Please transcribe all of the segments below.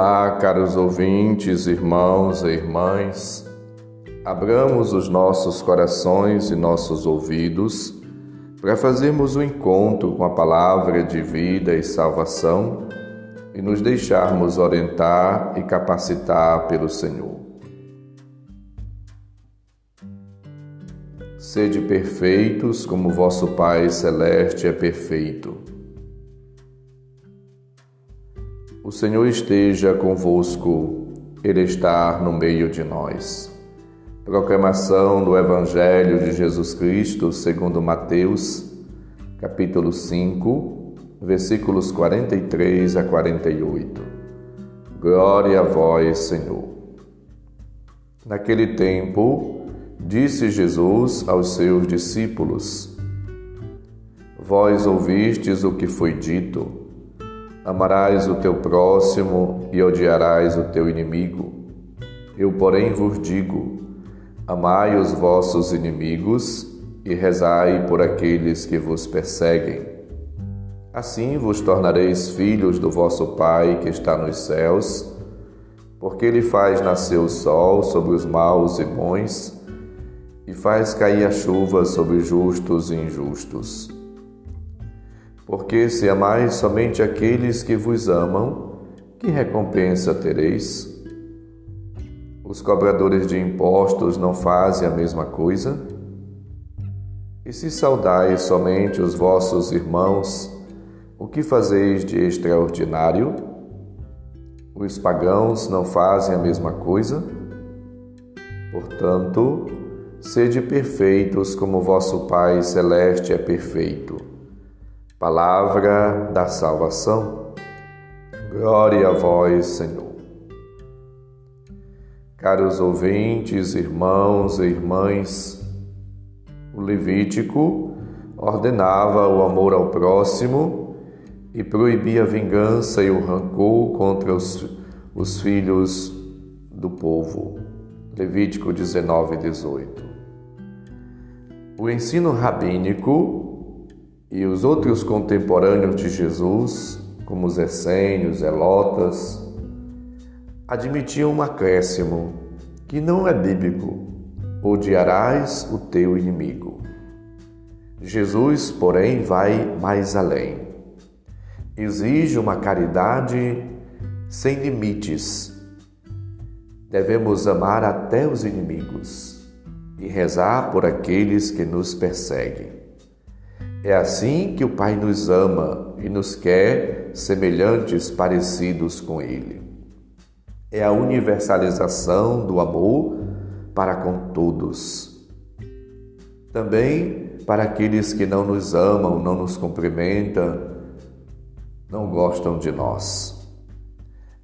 Olá, caros ouvintes, irmãos e irmãs. Abramos os nossos corações e nossos ouvidos para fazermos o um encontro com a palavra de vida e salvação e nos deixarmos orientar e capacitar pelo Senhor. Sede perfeitos como vosso Pai Celeste é perfeito. O Senhor esteja convosco, Ele está no meio de nós. Proclamação do Evangelho de Jesus Cristo segundo Mateus, capítulo 5, versículos 43 a 48. Glória a vós, Senhor. Naquele tempo, disse Jesus aos seus discípulos: Vós ouvistes o que foi dito Amarás o teu próximo e odiarás o teu inimigo. Eu, porém, vos digo: amai os vossos inimigos e rezai por aqueles que vos perseguem. Assim vos tornareis filhos do vosso Pai que está nos céus, porque ele faz nascer o sol sobre os maus e bons e faz cair a chuva sobre justos e injustos. Porque se amais somente aqueles que vos amam, que recompensa tereis? Os cobradores de impostos não fazem a mesma coisa? E se saudais somente os vossos irmãos, o que fazeis de extraordinário? Os pagãos não fazem a mesma coisa? Portanto, sede perfeitos como vosso Pai celeste é perfeito. Palavra da salvação. Glória a vós, Senhor. Caros ouvintes, irmãos e irmãs, o Levítico ordenava o amor ao próximo e proibia a vingança e o rancor contra os, os filhos do povo. Levítico 19, 18. O ensino rabínico e os outros contemporâneos de Jesus, como os essênios, elotas, admitiam um acréscimo que não é bíblico: odiarás o teu inimigo. Jesus, porém, vai mais além. Exige uma caridade sem limites. Devemos amar até os inimigos e rezar por aqueles que nos perseguem. É assim que o Pai nos ama e nos quer semelhantes, parecidos com Ele. É a universalização do amor para com todos. Também para aqueles que não nos amam, não nos cumprimentam, não gostam de nós.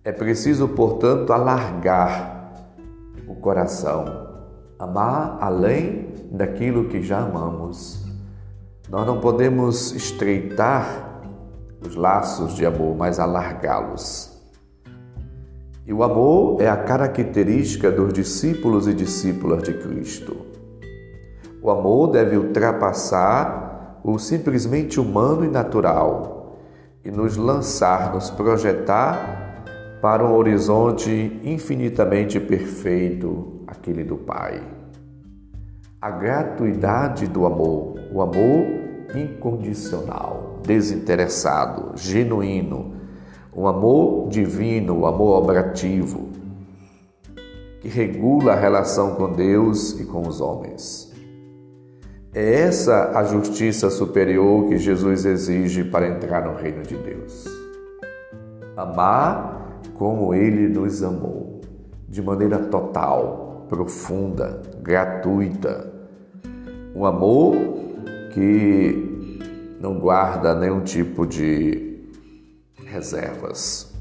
É preciso, portanto, alargar o coração, amar além daquilo que já amamos nós não podemos estreitar os laços de amor, mas alargá-los. E o amor é a característica dos discípulos e discípulas de Cristo. O amor deve ultrapassar o simplesmente humano e natural e nos lançar, nos projetar para um horizonte infinitamente perfeito, aquele do Pai a gratuidade do amor, o amor incondicional, desinteressado, genuíno, um amor divino, o amor obrativo, que regula a relação com Deus e com os homens. É essa a justiça superior que Jesus exige para entrar no reino de Deus. Amar como ele nos amou, de maneira total, profunda, gratuita, um amor que não guarda nenhum tipo de reservas.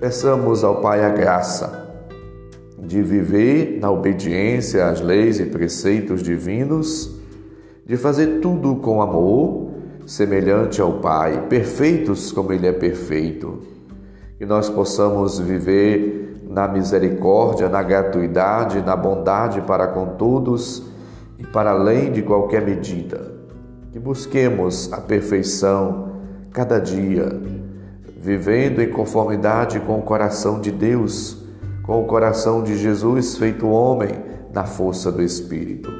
Peçamos ao Pai a graça de viver na obediência às leis e preceitos divinos, de fazer tudo com amor, semelhante ao Pai, perfeitos como Ele é perfeito, que nós possamos viver na misericórdia, na gratuidade, na bondade para com todos e para além de qualquer medida. Que busquemos a perfeição cada dia, vivendo em conformidade com o coração de Deus, com o coração de Jesus feito homem na força do Espírito.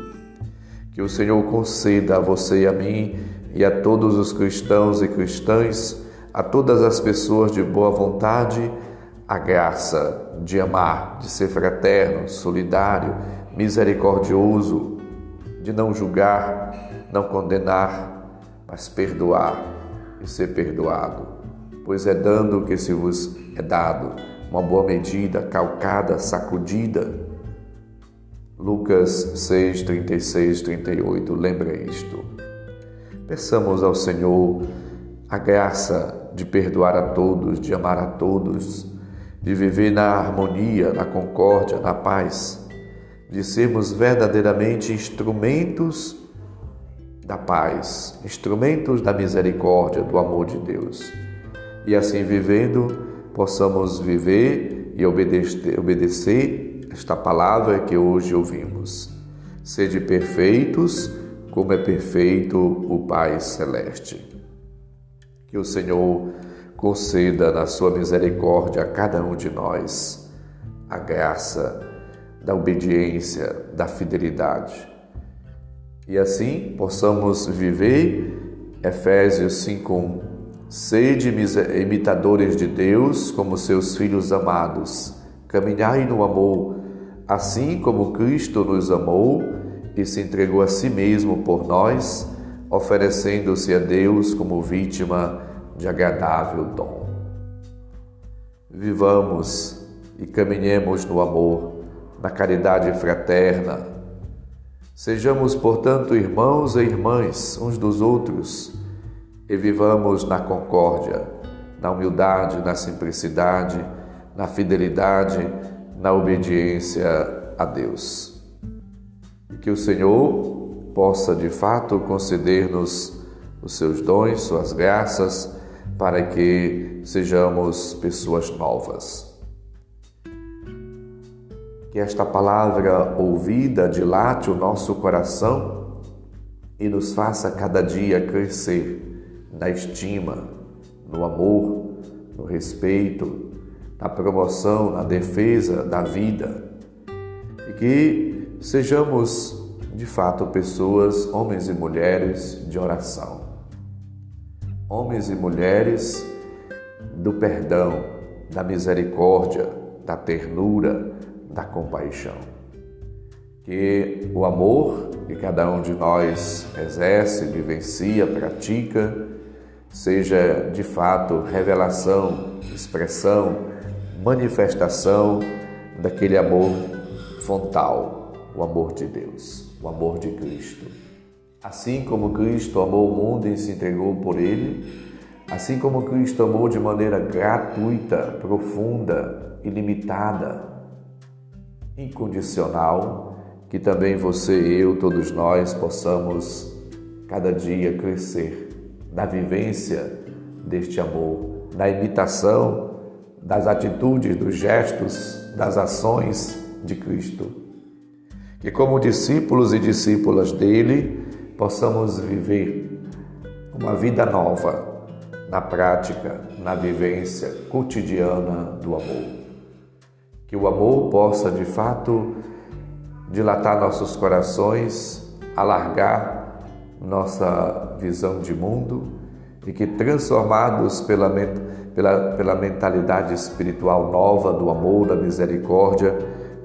Que o Senhor conceda a você e a mim e a todos os cristãos e cristãs, a todas as pessoas de boa vontade, a graça de amar, de ser fraterno, solidário, misericordioso, de não julgar, não condenar, mas perdoar e ser perdoado pois é dando que se vos é dado uma boa medida, calcada, sacudida. Lucas 6, 36, 38, lembra isto. Peçamos ao Senhor a graça de perdoar a todos, de amar a todos, de viver na harmonia, na concórdia, na paz, de sermos verdadeiramente instrumentos da paz, instrumentos da misericórdia, do amor de Deus e assim vivendo, possamos viver e obedecer, obedecer esta palavra que hoje ouvimos. Sede perfeitos, como é perfeito o Pai Celeste. Que o Senhor conceda na sua misericórdia a cada um de nós a graça da obediência, da fidelidade. E assim possamos viver Efésios 5:1 Sede imitadores de Deus como seus filhos amados. Caminhai no amor, assim como Cristo nos amou e se entregou a si mesmo por nós, oferecendo-se a Deus como vítima de agradável dom. Vivamos e caminhemos no amor, na caridade fraterna. Sejamos, portanto, irmãos e irmãs uns dos outros e vivamos na concórdia, na humildade, na simplicidade, na fidelidade, na obediência a Deus. E que o Senhor possa de fato conceder-nos os seus dons, suas graças, para que sejamos pessoas novas. Que esta palavra ouvida dilate o nosso coração e nos faça cada dia crescer na estima, no amor, no respeito, na promoção, na defesa da vida. E que sejamos, de fato, pessoas, homens e mulheres de oração. Homens e mulheres do perdão, da misericórdia, da ternura, da compaixão. Que o amor que cada um de nós exerce, vivencia, pratica, seja de fato revelação, expressão, manifestação daquele amor fontal, o amor de Deus, o amor de Cristo. Assim como Cristo amou o mundo e se entregou por ele, assim como Cristo amou de maneira gratuita, profunda, ilimitada, incondicional, que também você eu, todos nós, possamos cada dia crescer da vivência deste amor, da imitação das atitudes, dos gestos, das ações de Cristo. Que, como discípulos e discípulas dele, possamos viver uma vida nova na prática, na vivência cotidiana do amor. Que o amor possa, de fato, dilatar nossos corações, alargar nossa visão de mundo e que, transformados pela, pela, pela mentalidade espiritual nova do amor, da misericórdia,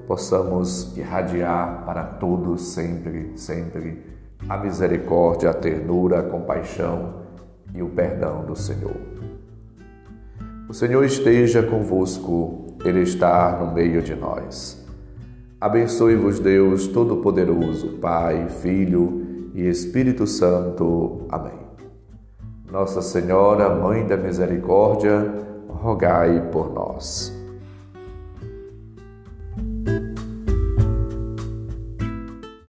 possamos irradiar para todos sempre, sempre a misericórdia, a ternura, a compaixão e o perdão do Senhor. O Senhor esteja convosco, Ele está no meio de nós. Abençoe-vos, Deus Todo-Poderoso, Pai, Filho e Espírito Santo. Amém. Nossa Senhora, Mãe da Misericórdia, rogai por nós.